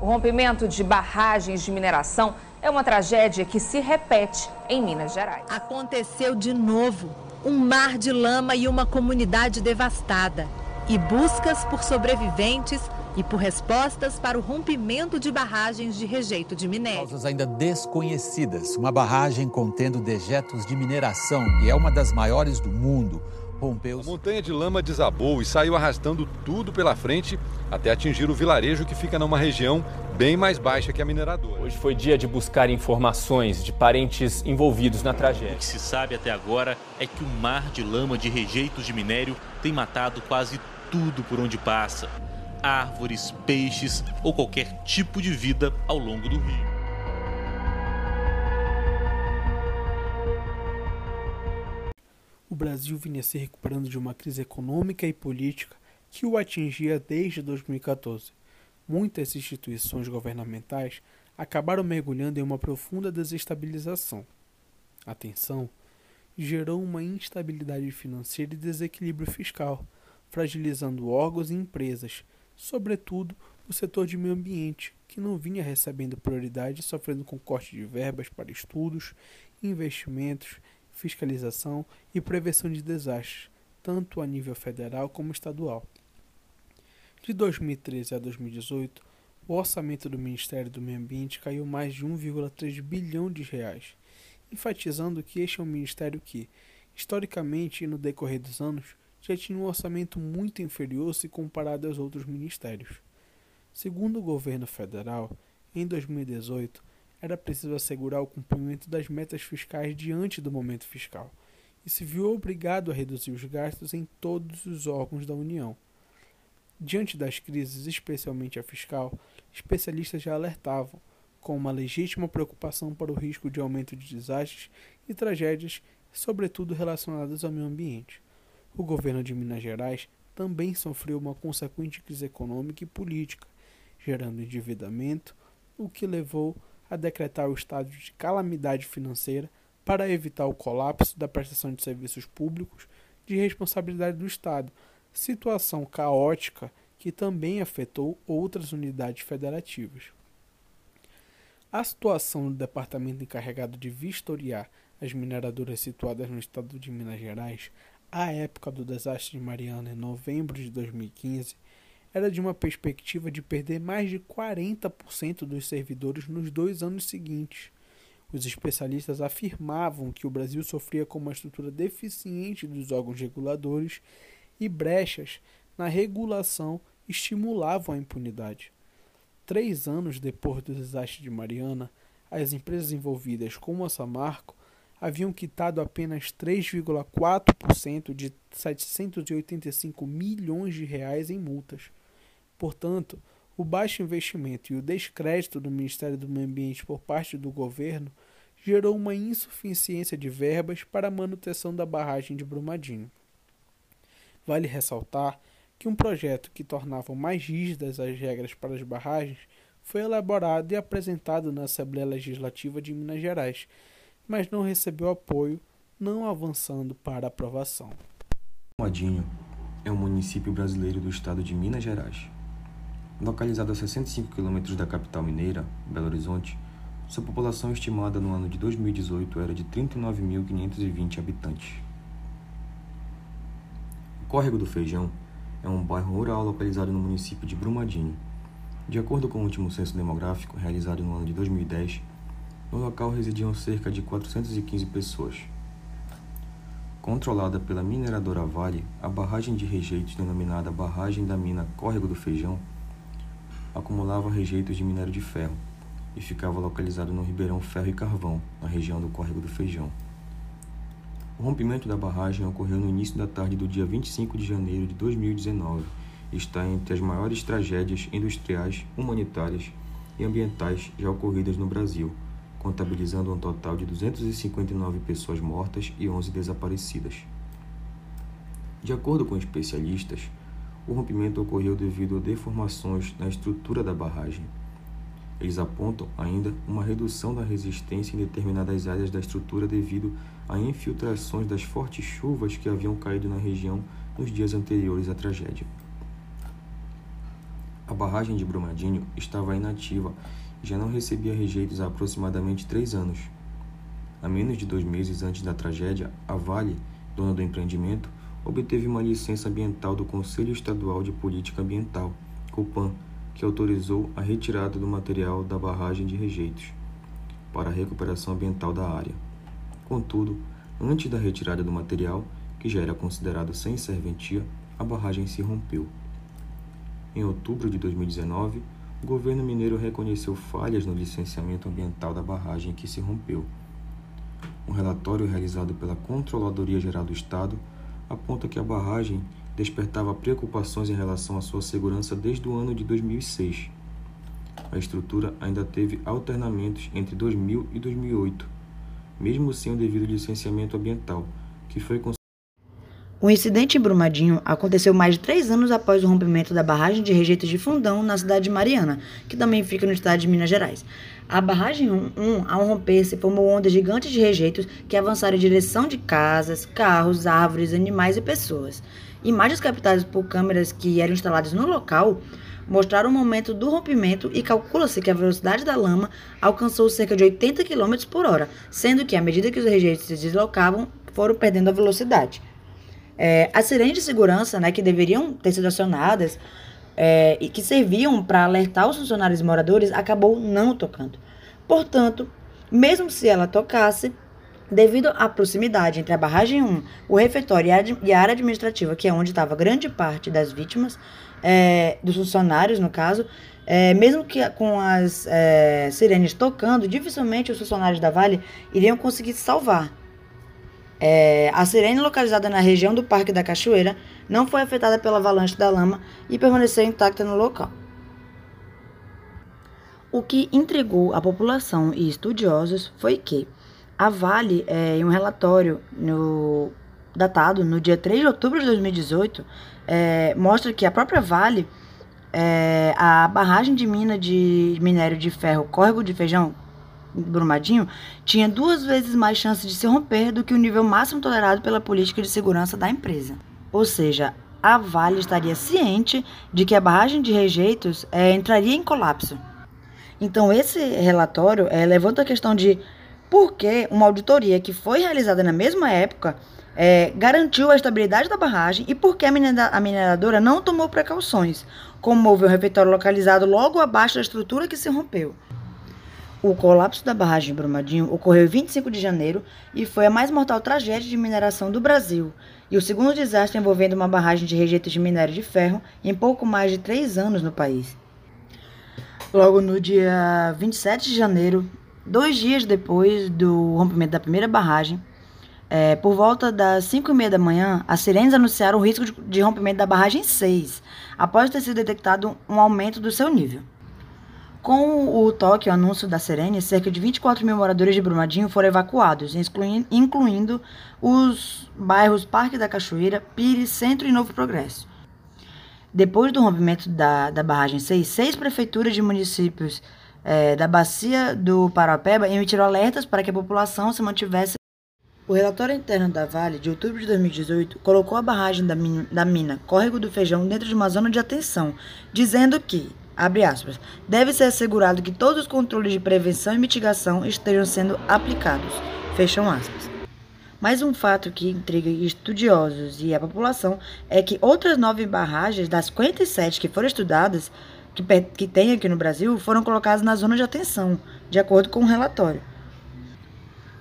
O rompimento de barragens de mineração é uma tragédia que se repete em Minas Gerais. Aconteceu de novo. Um mar de lama e uma comunidade devastada. E buscas por sobreviventes e por respostas para o rompimento de barragens de rejeito de minério. Causas ainda desconhecidas. Uma barragem contendo dejetos de mineração e é uma das maiores do mundo rompeu. A montanha de lama desabou e saiu arrastando tudo pela frente até atingir o vilarejo que fica numa região bem mais baixa que a mineradora. Hoje foi dia de buscar informações de parentes envolvidos na tragédia. O que se sabe até agora é que o mar de lama de rejeitos de minério tem matado quase tudo por onde passa. Árvores, peixes ou qualquer tipo de vida ao longo do rio. O Brasil vinha se recuperando de uma crise econômica e política que o atingia desde 2014. Muitas instituições governamentais acabaram mergulhando em uma profunda desestabilização. A tensão gerou uma instabilidade financeira e desequilíbrio fiscal, fragilizando órgãos e empresas, sobretudo o setor de meio ambiente, que não vinha recebendo prioridade, sofrendo com corte de verbas para estudos, investimentos fiscalização e prevenção de desastres, tanto a nível federal como estadual. De 2013 a 2018, o orçamento do Ministério do Meio Ambiente caiu mais de 1,3 bilhão de reais, enfatizando que este é um ministério que, historicamente e no decorrer dos anos, já tinha um orçamento muito inferior se comparado aos outros ministérios. Segundo o governo federal, em 2018, era preciso assegurar o cumprimento das metas fiscais diante do momento fiscal, e se viu obrigado a reduzir os gastos em todos os órgãos da União. Diante das crises, especialmente a fiscal, especialistas já alertavam, com uma legítima preocupação para o risco de aumento de desastres e tragédias, sobretudo relacionadas ao meio ambiente. O governo de Minas Gerais também sofreu uma consequente crise econômica e política, gerando endividamento, o que levou a decretar o estado de calamidade financeira para evitar o colapso da prestação de serviços públicos de responsabilidade do Estado, situação caótica que também afetou outras unidades federativas. A situação do departamento encarregado de vistoriar as mineradoras situadas no estado de Minas Gerais, à época do desastre de Mariana, em novembro de 2015, era de uma perspectiva de perder mais de 40% dos servidores nos dois anos seguintes. Os especialistas afirmavam que o Brasil sofria com uma estrutura deficiente dos órgãos reguladores e brechas na regulação estimulavam a impunidade. Três anos depois do desastre de Mariana, as empresas envolvidas, como a Samarco, haviam quitado apenas 3,4% de 785 milhões de reais em multas. Portanto, o baixo investimento e o descrédito do Ministério do Meio Ambiente por parte do governo gerou uma insuficiência de verbas para a manutenção da barragem de Brumadinho. Vale ressaltar que um projeto que tornava mais rígidas as regras para as barragens foi elaborado e apresentado na Assembleia Legislativa de Minas Gerais, mas não recebeu apoio, não avançando para aprovação. Brumadinho é um município brasileiro do estado de Minas Gerais Localizado a 65 quilômetros da capital mineira, Belo Horizonte, sua população estimada no ano de 2018 era de 39.520 habitantes. O Córrego do Feijão é um bairro rural localizado no município de Brumadinho. De acordo com o último censo demográfico realizado no ano de 2010, no local residiam cerca de 415 pessoas. Controlada pela mineradora Vale, a barragem de rejeitos denominada Barragem da Mina Córrego do Feijão acumulava rejeitos de minério de ferro e ficava localizado no Ribeirão Ferro e Carvão, na região do Córrego do Feijão. O rompimento da barragem ocorreu no início da tarde do dia 25 de janeiro de 2019 e está entre as maiores tragédias industriais, humanitárias e ambientais já ocorridas no Brasil, contabilizando um total de 259 pessoas mortas e 11 desaparecidas. De acordo com especialistas, o rompimento ocorreu devido a deformações na estrutura da barragem. Eles apontam ainda uma redução da resistência em determinadas áreas da estrutura devido a infiltrações das fortes chuvas que haviam caído na região nos dias anteriores à tragédia. A barragem de Brumadinho estava inativa e já não recebia rejeitos há aproximadamente três anos. A menos de dois meses antes da tragédia, a Vale, dona do empreendimento, obteve uma licença ambiental do Conselho Estadual de Política Ambiental, COPAN, que autorizou a retirada do material da barragem de rejeitos para a recuperação ambiental da área. Contudo, antes da retirada do material, que já era considerado sem serventia, a barragem se rompeu. Em outubro de 2019, o governo mineiro reconheceu falhas no licenciamento ambiental da barragem que se rompeu. Um relatório realizado pela Controladoria Geral do Estado aponta que a barragem despertava preocupações em relação à sua segurança desde o ano de 2006. A estrutura ainda teve alternamentos entre 2000 e 2008, mesmo sem o devido licenciamento ambiental, que foi o incidente em Brumadinho aconteceu mais de três anos após o rompimento da barragem de rejeitos de Fundão na cidade de Mariana, que também fica no estado de Minas Gerais. A barragem 1, ao romper-se, formou ondas gigantes de rejeitos que avançaram em direção de casas, carros, árvores, animais e pessoas. Imagens captadas por câmeras que eram instaladas no local mostraram o momento do rompimento e calcula-se que a velocidade da lama alcançou cerca de 80 km por hora, sendo que, à medida que os rejeitos se deslocavam, foram perdendo a velocidade. É, as sirenes de segurança, né, que deveriam ter sido acionadas é, e que serviam para alertar os funcionários e moradores, acabou não tocando. Portanto, mesmo se ela tocasse, devido à proximidade entre a barragem 1, o refeitório e a área administrativa, que é onde estava grande parte das vítimas, é, dos funcionários, no caso, é, mesmo que com as é, sirenes tocando, dificilmente os funcionários da Vale iriam conseguir salvar. É, a sirene, localizada na região do Parque da Cachoeira, não foi afetada pela avalanche da lama e permaneceu intacta no local. O que intrigou a população e estudiosos foi que a Vale, é, em um relatório no, datado no dia 3 de outubro de 2018, é, mostra que a própria Vale, é, a barragem de mina de minério de ferro Córrego de Feijão, Brumadinho, tinha duas vezes mais chances de se romper do que o nível máximo tolerado pela política de segurança da empresa. Ou seja, a Vale estaria ciente de que a barragem de rejeitos é, entraria em colapso. Então, esse relatório é, levanta a questão de por que uma auditoria que foi realizada na mesma época é, garantiu a estabilidade da barragem e por que a, a mineradora não tomou precauções, como houve um refeitório localizado logo abaixo da estrutura que se rompeu. O colapso da barragem de Brumadinho ocorreu em 25 de janeiro e foi a mais mortal tragédia de mineração do Brasil e o segundo desastre envolvendo uma barragem de rejeitos de minério de ferro em pouco mais de três anos no país. Logo no dia 27 de janeiro, dois dias depois do rompimento da primeira barragem, é, por volta das 5 e meia da manhã, as sirenes anunciaram o risco de, rompimento da barragem 6, após ter sido detectado um aumento do seu nível. Com o toque, o anúncio da Serene, cerca de 24 mil moradores de Brumadinho foram evacuados, incluindo os bairros Parque da Cachoeira, Pires, Centro e Novo Progresso. Depois do rompimento da, da barragem 6, seis prefeituras de municípios é, da bacia do Parapeba emitiram alertas para que a população se mantivesse. O relatório interno da Vale, de outubro de 2018, colocou a barragem da mina, da mina Córrego do Feijão dentro de uma zona de atenção, dizendo que abre aspas, deve ser assegurado que todos os controles de prevenção e mitigação estejam sendo aplicados, fecham aspas. Mais um fato que intriga estudiosos e a população é que outras nove barragens das 57 que foram estudadas, que, que tem aqui no Brasil, foram colocadas na zona de atenção, de acordo com o relatório.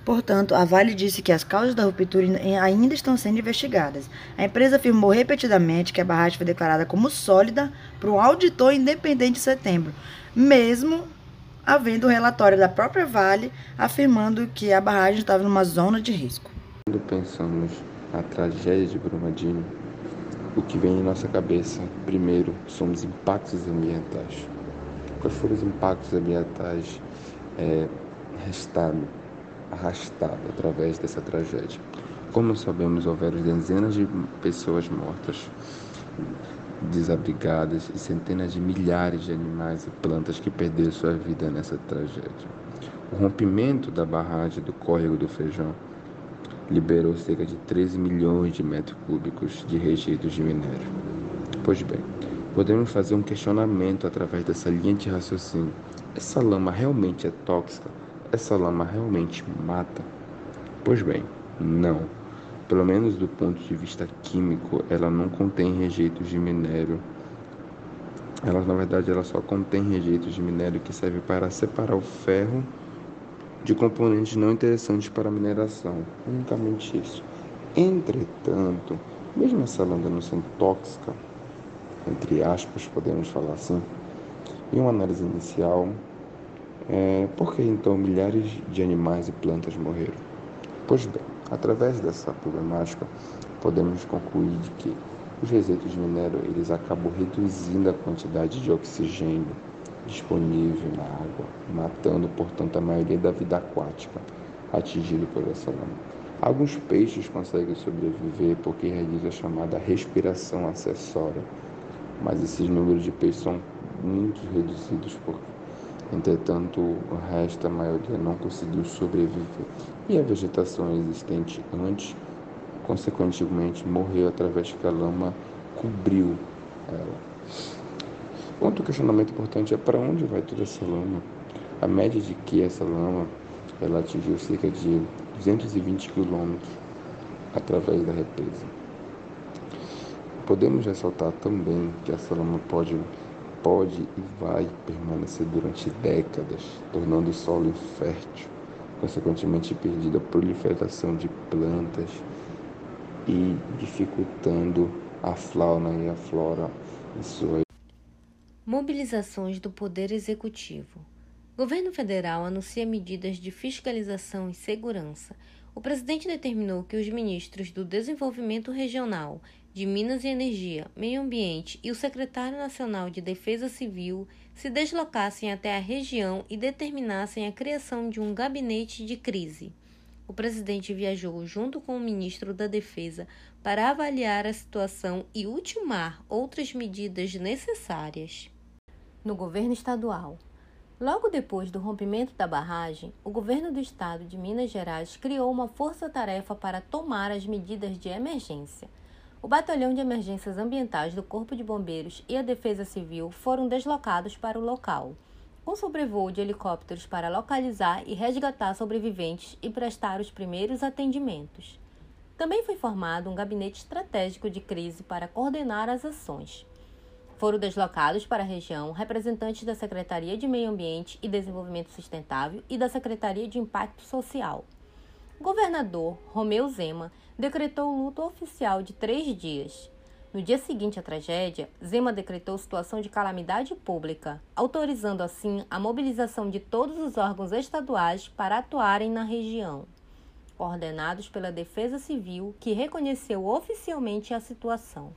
Portanto, a Vale disse que as causas da ruptura ainda estão sendo investigadas. A empresa afirmou repetidamente que a barragem foi declarada como sólida para um auditor independente em setembro, mesmo havendo o um relatório da própria Vale afirmando que a barragem estava numa zona de risco. Quando pensamos na tragédia de Brumadinho, o que vem em nossa cabeça, primeiro, são os impactos ambientais. Quais foram os impactos ambientais é, restados arrastado através dessa tragédia. Como sabemos, houveram dezenas de pessoas mortas, desabrigadas e centenas de milhares de animais e plantas que perderam sua vida nessa tragédia. O rompimento da barragem do Córrego do Feijão liberou cerca de 13 milhões de metros cúbicos de rejeitos de minério. Pois bem, Podemos fazer um questionamento através dessa linha de raciocínio. Essa lama realmente é tóxica? Essa lama realmente mata? Pois bem, não. Pelo menos do ponto de vista químico, ela não contém rejeitos de minério. Ela, na verdade, ela só contém rejeitos de minério que servem para separar o ferro de componentes não interessantes para a mineração. Unicamente isso. Entretanto, mesmo essa lâmina não sendo tóxica, entre aspas, podemos falar assim, em uma análise inicial, é, por que então milhares de animais e plantas morreram? Pois bem, através dessa problemática, podemos concluir de que os resíduos de minério eles acabam reduzindo a quantidade de oxigênio disponível na água, matando, portanto, a maioria da vida aquática atingida por essa lama. Alguns peixes conseguem sobreviver porque realizam a chamada respiração acessória, mas esses números de peixes são muito reduzidos porque Entretanto, o resto, a maioria, não conseguiu sobreviver. E a vegetação existente antes, consequentemente, morreu através que a lama cobriu ela. Outro questionamento importante é para onde vai toda essa lama? A média de que essa lama ela atingiu cerca de 220 quilômetros através da represa. Podemos ressaltar também que essa lama pode, pode e vai permanecer durante décadas, tornando o solo infértil, consequentemente perdida a proliferação de plantas e dificultando a fauna e a flora em sua Mobilizações do Poder Executivo. Governo federal anuncia medidas de fiscalização e segurança. O presidente determinou que os ministros do Desenvolvimento Regional, de Minas e Energia, Meio Ambiente e o secretário nacional de Defesa Civil se deslocassem até a região e determinassem a criação de um gabinete de crise. O presidente viajou junto com o ministro da Defesa para avaliar a situação e ultimar outras medidas necessárias no governo estadual. Logo depois do rompimento da barragem, o governo do estado de Minas Gerais criou uma força-tarefa para tomar as medidas de emergência. O Batalhão de Emergências Ambientais do Corpo de Bombeiros e a Defesa Civil foram deslocados para o local, com sobrevoo de helicópteros para localizar e resgatar sobreviventes e prestar os primeiros atendimentos. Também foi formado um gabinete estratégico de crise para coordenar as ações. Foram deslocados para a região representantes da Secretaria de Meio Ambiente e Desenvolvimento Sustentável e da Secretaria de Impacto Social. O governador Romeu Zema decretou luto oficial de três dias. No dia seguinte à tragédia, Zema decretou situação de calamidade pública, autorizando assim a mobilização de todos os órgãos estaduais para atuarem na região, coordenados pela Defesa Civil, que reconheceu oficialmente a situação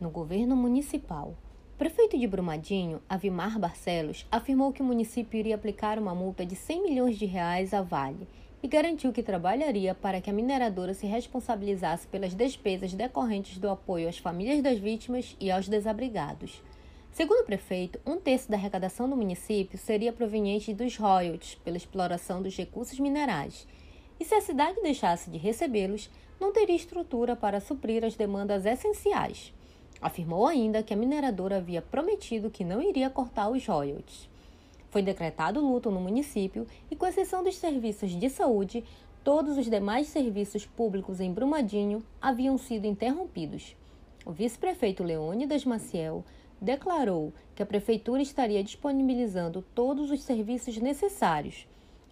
no governo municipal. O prefeito de Brumadinho, Avimar Barcelos, afirmou que o município iria aplicar uma multa de 100 milhões de reais à Vale e garantiu que trabalharia para que a mineradora se responsabilizasse pelas despesas decorrentes do apoio às famílias das vítimas e aos desabrigados. Segundo o prefeito, um terço da arrecadação do município seria proveniente dos royalties pela exploração dos recursos minerais. E se a cidade deixasse de recebê-los, não teria estrutura para suprir as demandas essenciais. Afirmou ainda que a mineradora havia prometido que não iria cortar os royalties. Foi decretado luto no município e, com exceção dos serviços de saúde, todos os demais serviços públicos em Brumadinho haviam sido interrompidos. O vice-prefeito Leônidas Maciel declarou que a prefeitura estaria disponibilizando todos os serviços necessários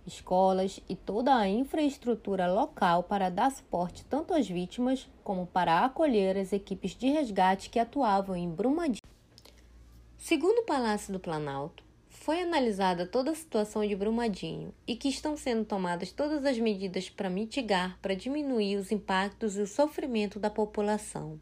escolas e toda a infraestrutura local para dar suporte tanto às vítimas como para acolher as equipes de resgate que atuavam em Brumadinho. Segundo o Palácio do Planalto, foi analisada toda a situação de Brumadinho e que estão sendo tomadas todas as medidas para mitigar, para diminuir os impactos e o sofrimento da população.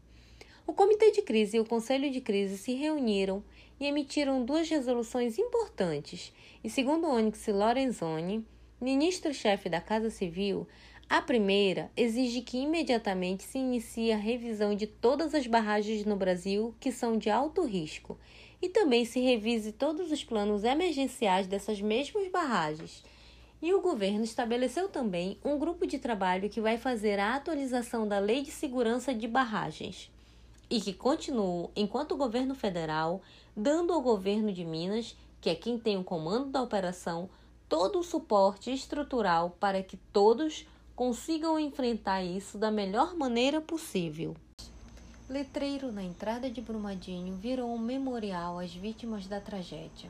O Comitê de Crise e o Conselho de Crise se reuniram e emitiram duas resoluções importantes, e segundo Onyx Lorenzoni, ministro-chefe da Casa Civil, a primeira exige que imediatamente se inicie a revisão de todas as barragens no Brasil que são de alto risco e também se revise todos os planos emergenciais dessas mesmas barragens. E o governo estabeleceu também um grupo de trabalho que vai fazer a atualização da Lei de Segurança de Barragens. e que continuam enquanto o governo federal, dando ao governo de Minas, que é quem tem o comando da operação, todo o suporte estrutural para que todos consigam enfrentar isso da melhor maneira possível. Letreiro na entrada de Brumadinho virou um memorial às vítimas da tragédia.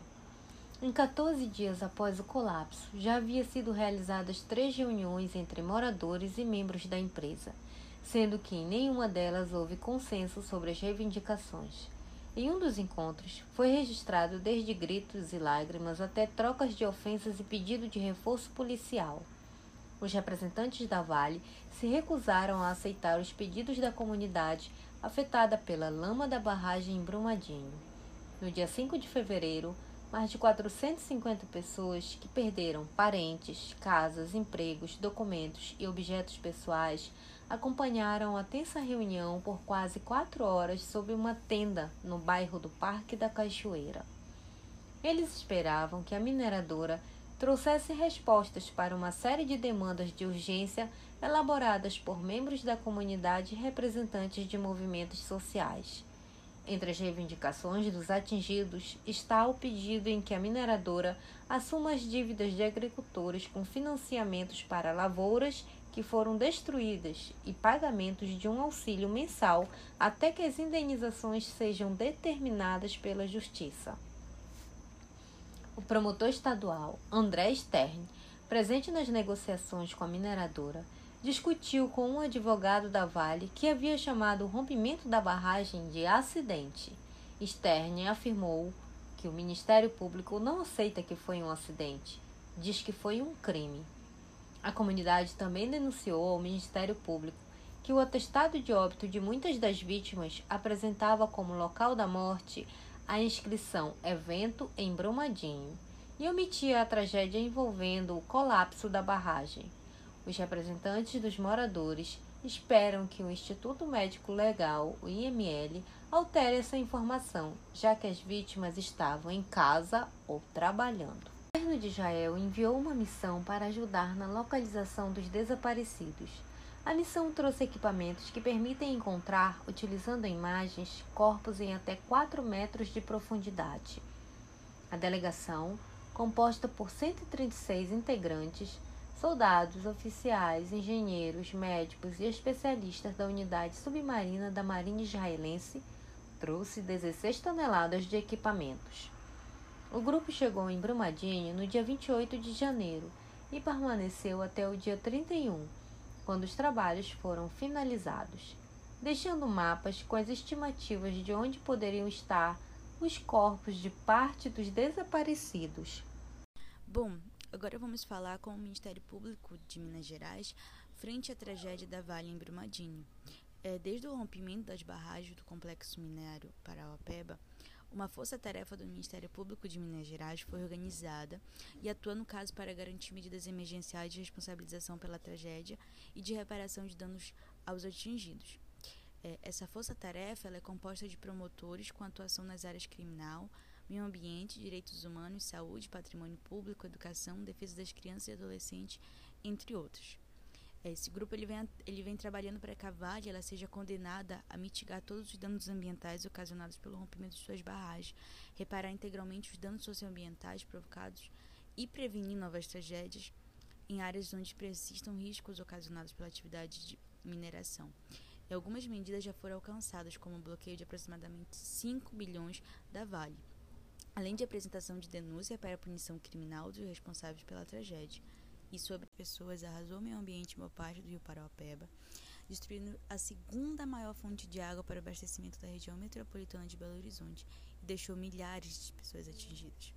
Em 14 dias após o colapso, já havia sido realizadas três reuniões entre moradores e membros da empresa, sendo que em nenhuma delas houve consenso sobre as reivindicações. Em um dos encontros, foi registrado desde gritos e lágrimas até trocas de ofensas e pedido de reforço policial. Os representantes da Vale se recusaram a aceitar os pedidos da comunidade afetada pela lama da barragem em Brumadinho. No dia 5 de fevereiro, mais de 450 pessoas que perderam parentes, casas, empregos, documentos e objetos pessoais acompanharam a tensa reunião por quase quatro horas sob uma tenda no bairro do Parque da Cachoeira. Eles esperavam que a mineradora trouxesse respostas para uma série de demandas de urgência elaboradas por membros da comunidade e representantes de movimentos sociais. Entre as reivindicações dos atingidos está o pedido em que a mineradora assuma as dívidas de agricultores com financiamentos para lavouras que foram destruídas e pagamentos de um auxílio mensal até que as indenizações sejam determinadas pela Justiça. O promotor estadual André Stern, presente nas negociações com a mineradora, discutiu com um advogado da Vale que havia chamado o rompimento da barragem de acidente. Stern afirmou que o Ministério Público não aceita que foi um acidente, diz que foi um crime. A comunidade também denunciou ao Ministério Público que o atestado de óbito de muitas das vítimas apresentava como local da morte a inscrição Evento em Brumadinho e omitia a tragédia envolvendo o colapso da barragem. Os representantes dos moradores esperam que o Instituto Médico Legal, o IML, altere essa informação, já que as vítimas estavam em casa ou trabalhando. O governo de Israel enviou uma missão para ajudar na localização dos desaparecidos. A missão trouxe equipamentos que permitem encontrar, utilizando imagens, corpos em até 4 metros de profundidade. A delegação, composta por 136 integrantes, soldados, oficiais, engenheiros, médicos e especialistas da unidade submarina da Marinha Israelense, trouxe 16 toneladas de equipamentos. O grupo chegou em Brumadinho no dia 28 de janeiro e permaneceu até o dia 31, quando os trabalhos foram finalizados, deixando mapas com as estimativas de onde poderiam estar os corpos de parte dos desaparecidos. Bom, Agora vamos falar com o Ministério Público de Minas Gerais frente à tragédia da Vale em Brumadinho. É, desde o rompimento das barragens do complexo minério Parauapeba, uma força-tarefa do Ministério Público de Minas Gerais foi organizada e atua no caso para garantir medidas emergenciais de responsabilização pela tragédia e de reparação de danos aos atingidos. É, essa força-tarefa é composta de promotores com atuação nas áreas criminal, meio ambiente, direitos humanos, saúde, patrimônio público, educação, defesa das crianças e adolescentes, entre outros. Esse grupo ele vem, ele vem trabalhando para que a Vale ela seja condenada a mitigar todos os danos ambientais ocasionados pelo rompimento de suas barragens, reparar integralmente os danos socioambientais provocados e prevenir novas tragédias em áreas onde persistam riscos ocasionados pela atividade de mineração. E algumas medidas já foram alcançadas, como o bloqueio de aproximadamente 5 bilhões da Vale além de apresentação de denúncia para a punição criminal dos responsáveis pela tragédia, e sobre pessoas arrasou meio ambiente em boa parte do rio Paraopeba, destruindo a segunda maior fonte de água para o abastecimento da região metropolitana de Belo Horizonte e deixou milhares de pessoas atingidas.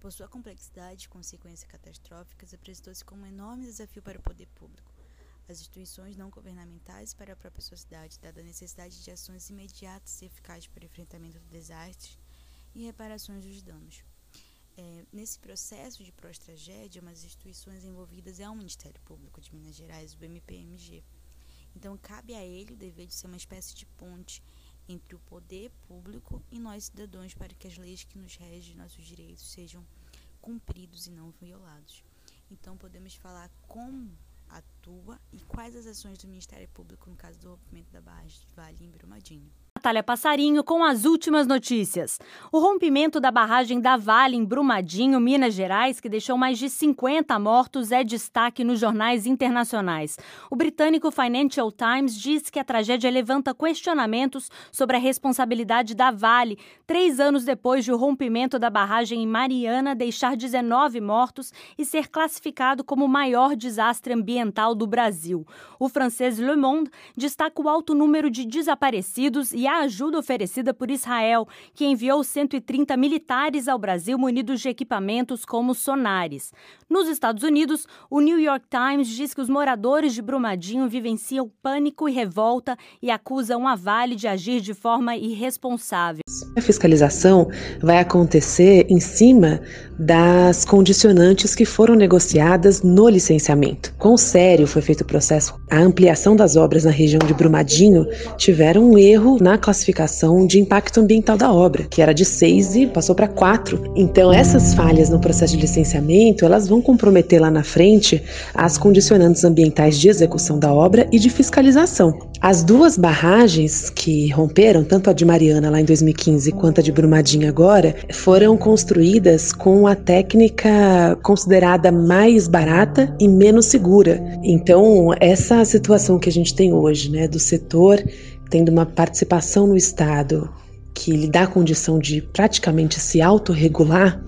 Por sua complexidade e consequências catastróficas, apresentou-se como um enorme desafio para o poder público, as instituições não governamentais e para a própria sociedade, dada a necessidade de ações imediatas e eficazes para o enfrentamento do desastre e reparações dos danos. É, nesse processo de pós-tragédia, uma das instituições envolvidas é o Ministério Público de Minas Gerais, o MPMG. Então, cabe a ele o dever de ser uma espécie de ponte entre o poder público e nós cidadãos para que as leis que nos regem nossos direitos sejam cumpridos e não violados. Então, podemos falar como atua e quais as ações do Ministério Público no caso do rompimento da barragem de Vale em Brumadinho. Natália Passarinho com as últimas notícias. O rompimento da barragem da Vale em Brumadinho, Minas Gerais, que deixou mais de 50 mortos, é destaque nos jornais internacionais. O britânico Financial Times diz que a tragédia levanta questionamentos sobre a responsabilidade da Vale, três anos depois de o rompimento da barragem em Mariana deixar 19 mortos e ser classificado como o maior desastre ambiental do Brasil. O francês Le Monde destaca o alto número de desaparecidos e a ajuda oferecida por Israel, que enviou 130 militares ao Brasil munidos de equipamentos como sonares. Nos Estados Unidos, o New York Times diz que os moradores de Brumadinho vivenciam pânico e revolta e acusam a Vale de agir de forma irresponsável. A fiscalização vai acontecer em cima das condicionantes que foram negociadas no licenciamento. Quão sério foi feito o processo? A ampliação das obras na região de Brumadinho tiveram um erro na classificação de impacto ambiental da obra, que era de 6 e passou para 4. Então, essas falhas no processo de licenciamento, elas vão comprometer lá na frente as condicionantes ambientais de execução da obra e de fiscalização. As duas barragens que romperam, tanto a de Mariana lá em 2015 quanto a de Brumadinho agora, foram construídas com a técnica considerada mais barata e menos segura. Então, essa situação que a gente tem hoje, né, do setor tendo uma participação no Estado que lhe dá a condição de praticamente se autorregular,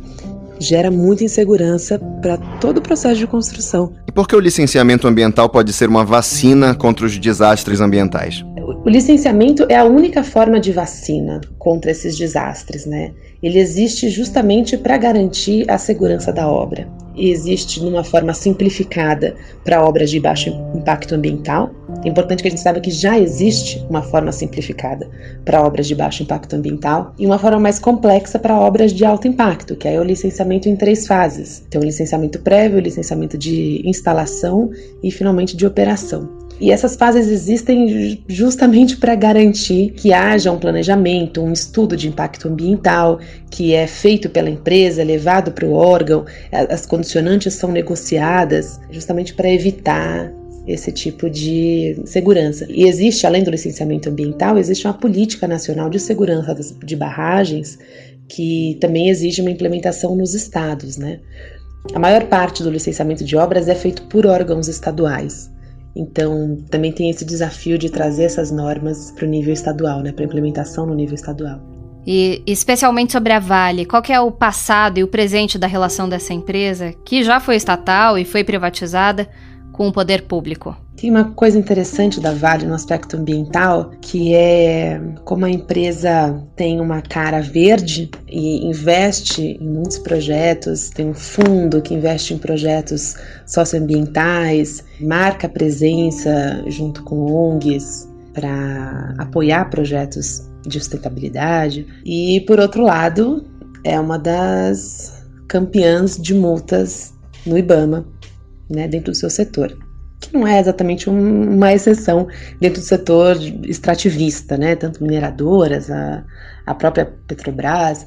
gera muita insegurança para todo o processo de construção. E por que o licenciamento ambiental pode ser uma vacina contra os desastres ambientais? O licenciamento é a única forma de vacina contra esses desastres, né? Ele existe justamente para garantir a segurança da obra. Existe numa forma simplificada para obras de baixo impacto ambiental. É importante que a gente saiba que já existe uma forma simplificada para obras de baixo impacto ambiental e uma forma mais complexa para obras de alto impacto, que é o licenciamento em três fases. Então, o licenciamento prévio, o licenciamento de instalação e finalmente de operação. E essas fases existem justamente para garantir que haja um planejamento, um estudo de impacto ambiental que é feito pela empresa, levado para o órgão, as condicionantes são negociadas justamente para evitar esse tipo de segurança. E existe, além do licenciamento ambiental, existe uma política nacional de segurança de barragens que também exige uma implementação nos estados, né? A maior parte do licenciamento de obras é feito por órgãos estaduais. Então, também tem esse desafio de trazer essas normas para o nível estadual, né, para implementação no nível estadual. E especialmente sobre a Vale, qual é o passado e o presente da relação dessa empresa, que já foi estatal e foi privatizada, com o poder público? Tem uma coisa interessante da Vale no aspecto ambiental, que é como a empresa tem uma cara verde e investe em muitos projetos, tem um fundo que investe em projetos socioambientais, marca presença junto com ONGs para apoiar projetos de sustentabilidade. E por outro lado, é uma das campeãs de multas no IBAMA, né, dentro do seu setor que não é exatamente um, uma exceção dentro do setor extrativista, né? Tanto mineradoras, a, a própria Petrobras,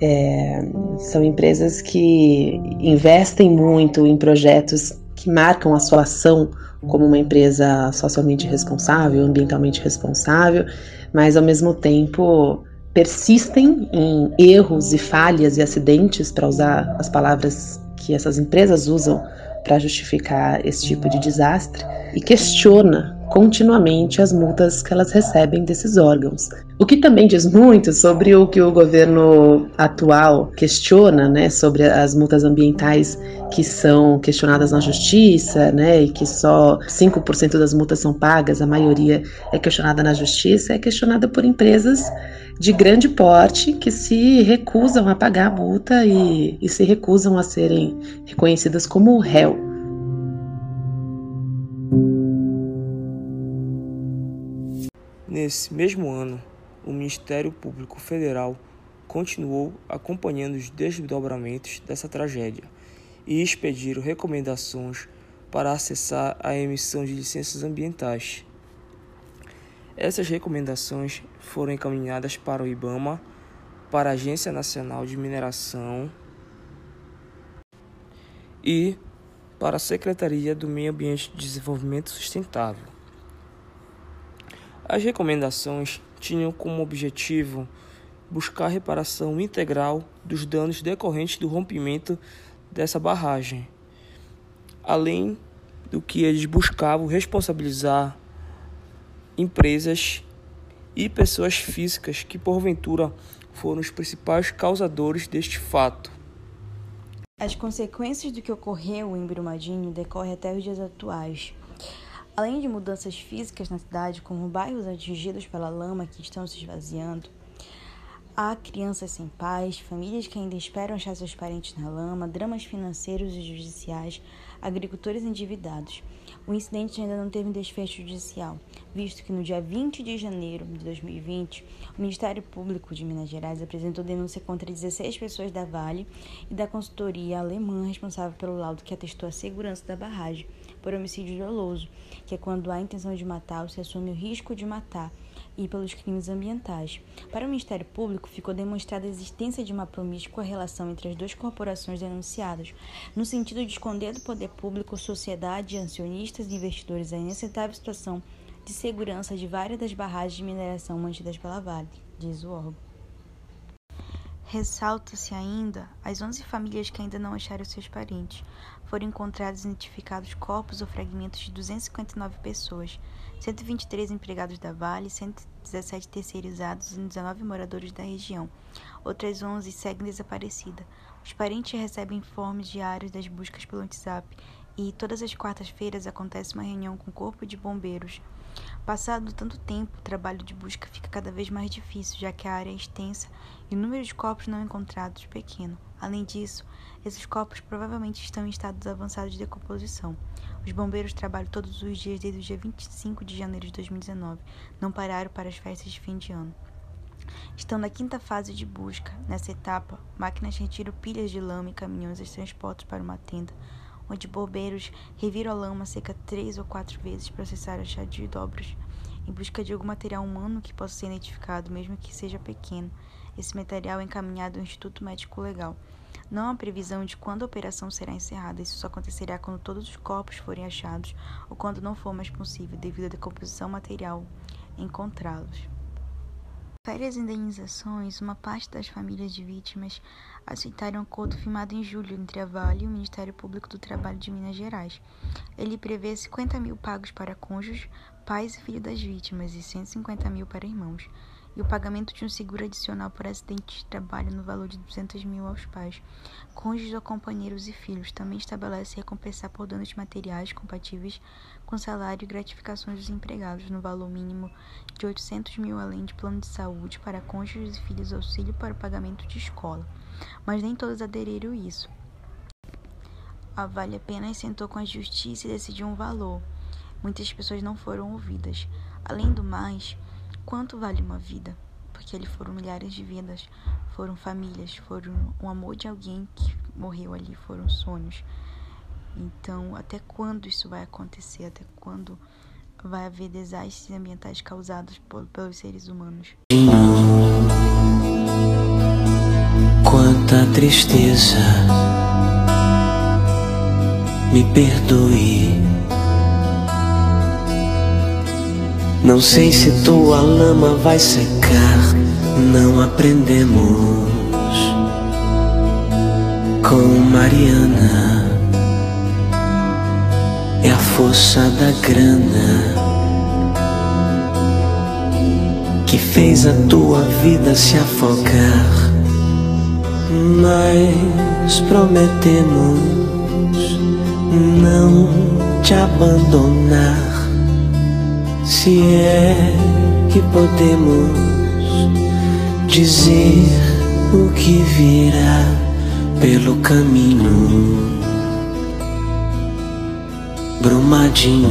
é, são empresas que investem muito em projetos que marcam a sua ação como uma empresa socialmente responsável, ambientalmente responsável, mas ao mesmo tempo persistem em erros e falhas e acidentes, para usar as palavras que essas empresas usam para justificar esse tipo de desastre e questiona continuamente as multas que elas recebem desses órgãos. O que também diz muito sobre o que o governo atual questiona, né, sobre as multas ambientais que são questionadas na justiça, né, e que só 5% das multas são pagas, a maioria é questionada na justiça, é questionada por empresas de grande porte que se recusam a pagar a multa e, e se recusam a serem reconhecidas como réu. Nesse mesmo ano, o Ministério Público Federal continuou acompanhando os desdobramentos dessa tragédia e expediram recomendações para acessar a emissão de licenças ambientais. Essas recomendações foram encaminhadas para o IBAMA, para a Agência Nacional de Mineração e para a Secretaria do Meio Ambiente e Desenvolvimento Sustentável. As recomendações tinham como objetivo buscar reparação integral dos danos decorrentes do rompimento dessa barragem, além do que eles buscavam responsabilizar empresas e pessoas físicas que porventura foram os principais causadores deste fato. As consequências do que ocorreu em Brumadinho decorrem até os dias atuais. Além de mudanças físicas na cidade, como bairros atingidos pela lama que estão se esvaziando, há crianças sem pais, famílias que ainda esperam achar seus parentes na lama, dramas financeiros e judiciais, agricultores endividados. O incidente ainda não teve um desfecho judicial, visto que no dia 20 de janeiro de 2020, o Ministério Público de Minas Gerais apresentou denúncia contra 16 pessoas da Vale e da consultoria alemã responsável pelo laudo que atestou a segurança da barragem por homicídio doloso, que é quando há intenção de matar ou se assume o risco de matar e pelos crimes ambientais. Para o Ministério Público, ficou demonstrada a existência de uma promíscua relação entre as duas corporações denunciadas, no sentido de esconder do poder público, sociedade, acionistas e investidores a inaceitável situação de segurança de várias das barragens de mineração mantidas pela Vale, diz o órgão. Ressalta-se ainda as 11 famílias que ainda não acharam seus parentes. Foram encontrados identificados corpos ou fragmentos de 259 pessoas, 123 empregados da Vale, 117 terceirizados e 19 moradores da região. Outras 11 seguem desaparecidas. Os parentes recebem informes diários das buscas pelo WhatsApp e todas as quartas-feiras acontece uma reunião com o Corpo de Bombeiros. Passado tanto tempo, o trabalho de busca fica cada vez mais difícil, já que a área é extensa e o número de corpos não encontrados pequeno. Além disso, esses corpos provavelmente estão em estados avançados de decomposição. Os bombeiros trabalham todos os dias desde o dia 25 de janeiro de 2019. Não pararam para as festas de fim de ano. Estão na quinta fase de busca. Nessa etapa, máquinas retiram pilhas de lama e caminhões e transportam para uma tenda, onde bombeiros reviram a lama cerca três ou quatro vezes para cessar a chá de dobras, em busca de algum material humano que possa ser identificado, mesmo que seja pequeno. Esse material é encaminhado ao Instituto Médico Legal. Não há previsão de quando a operação será encerrada. Isso só acontecerá quando todos os corpos forem achados ou quando não for mais possível, devido à decomposição material, encontrá-los. Férias indenizações, uma parte das famílias de vítimas aceitaram um acordo firmado em julho entre a Vale e o Ministério Público do Trabalho de Minas Gerais. Ele prevê 50 mil pagos para cônjuges, pais e filhos das vítimas e 150 mil para irmãos e o pagamento de um seguro adicional por acidente de trabalho no valor de 200 mil aos pais, cônjuges ou companheiros e filhos. Também estabelece recompensar por danos materiais compatíveis com salário e gratificações dos empregados no valor mínimo de 800 mil, além de plano de saúde para cônjuges e filhos, auxílio para o pagamento de escola. Mas nem todos aderiram a isso. A Vale apenas sentou com a justiça e decidiu um valor. Muitas pessoas não foram ouvidas. Além do mais, Quanto vale uma vida? Porque ali foram milhares de vidas, foram famílias, foram o amor de alguém que morreu ali, foram sonhos. Então, até quando isso vai acontecer? Até quando vai haver desastres ambientais causados por, pelos seres humanos? Quanta tristeza, me perdoe Não sei se tua lama vai secar, não aprendemos com Mariana. É a força da grana que fez a tua vida se afogar. Mas prometemos não te abandonar se é que podemos dizer o que virá pelo caminho. Brumadinho.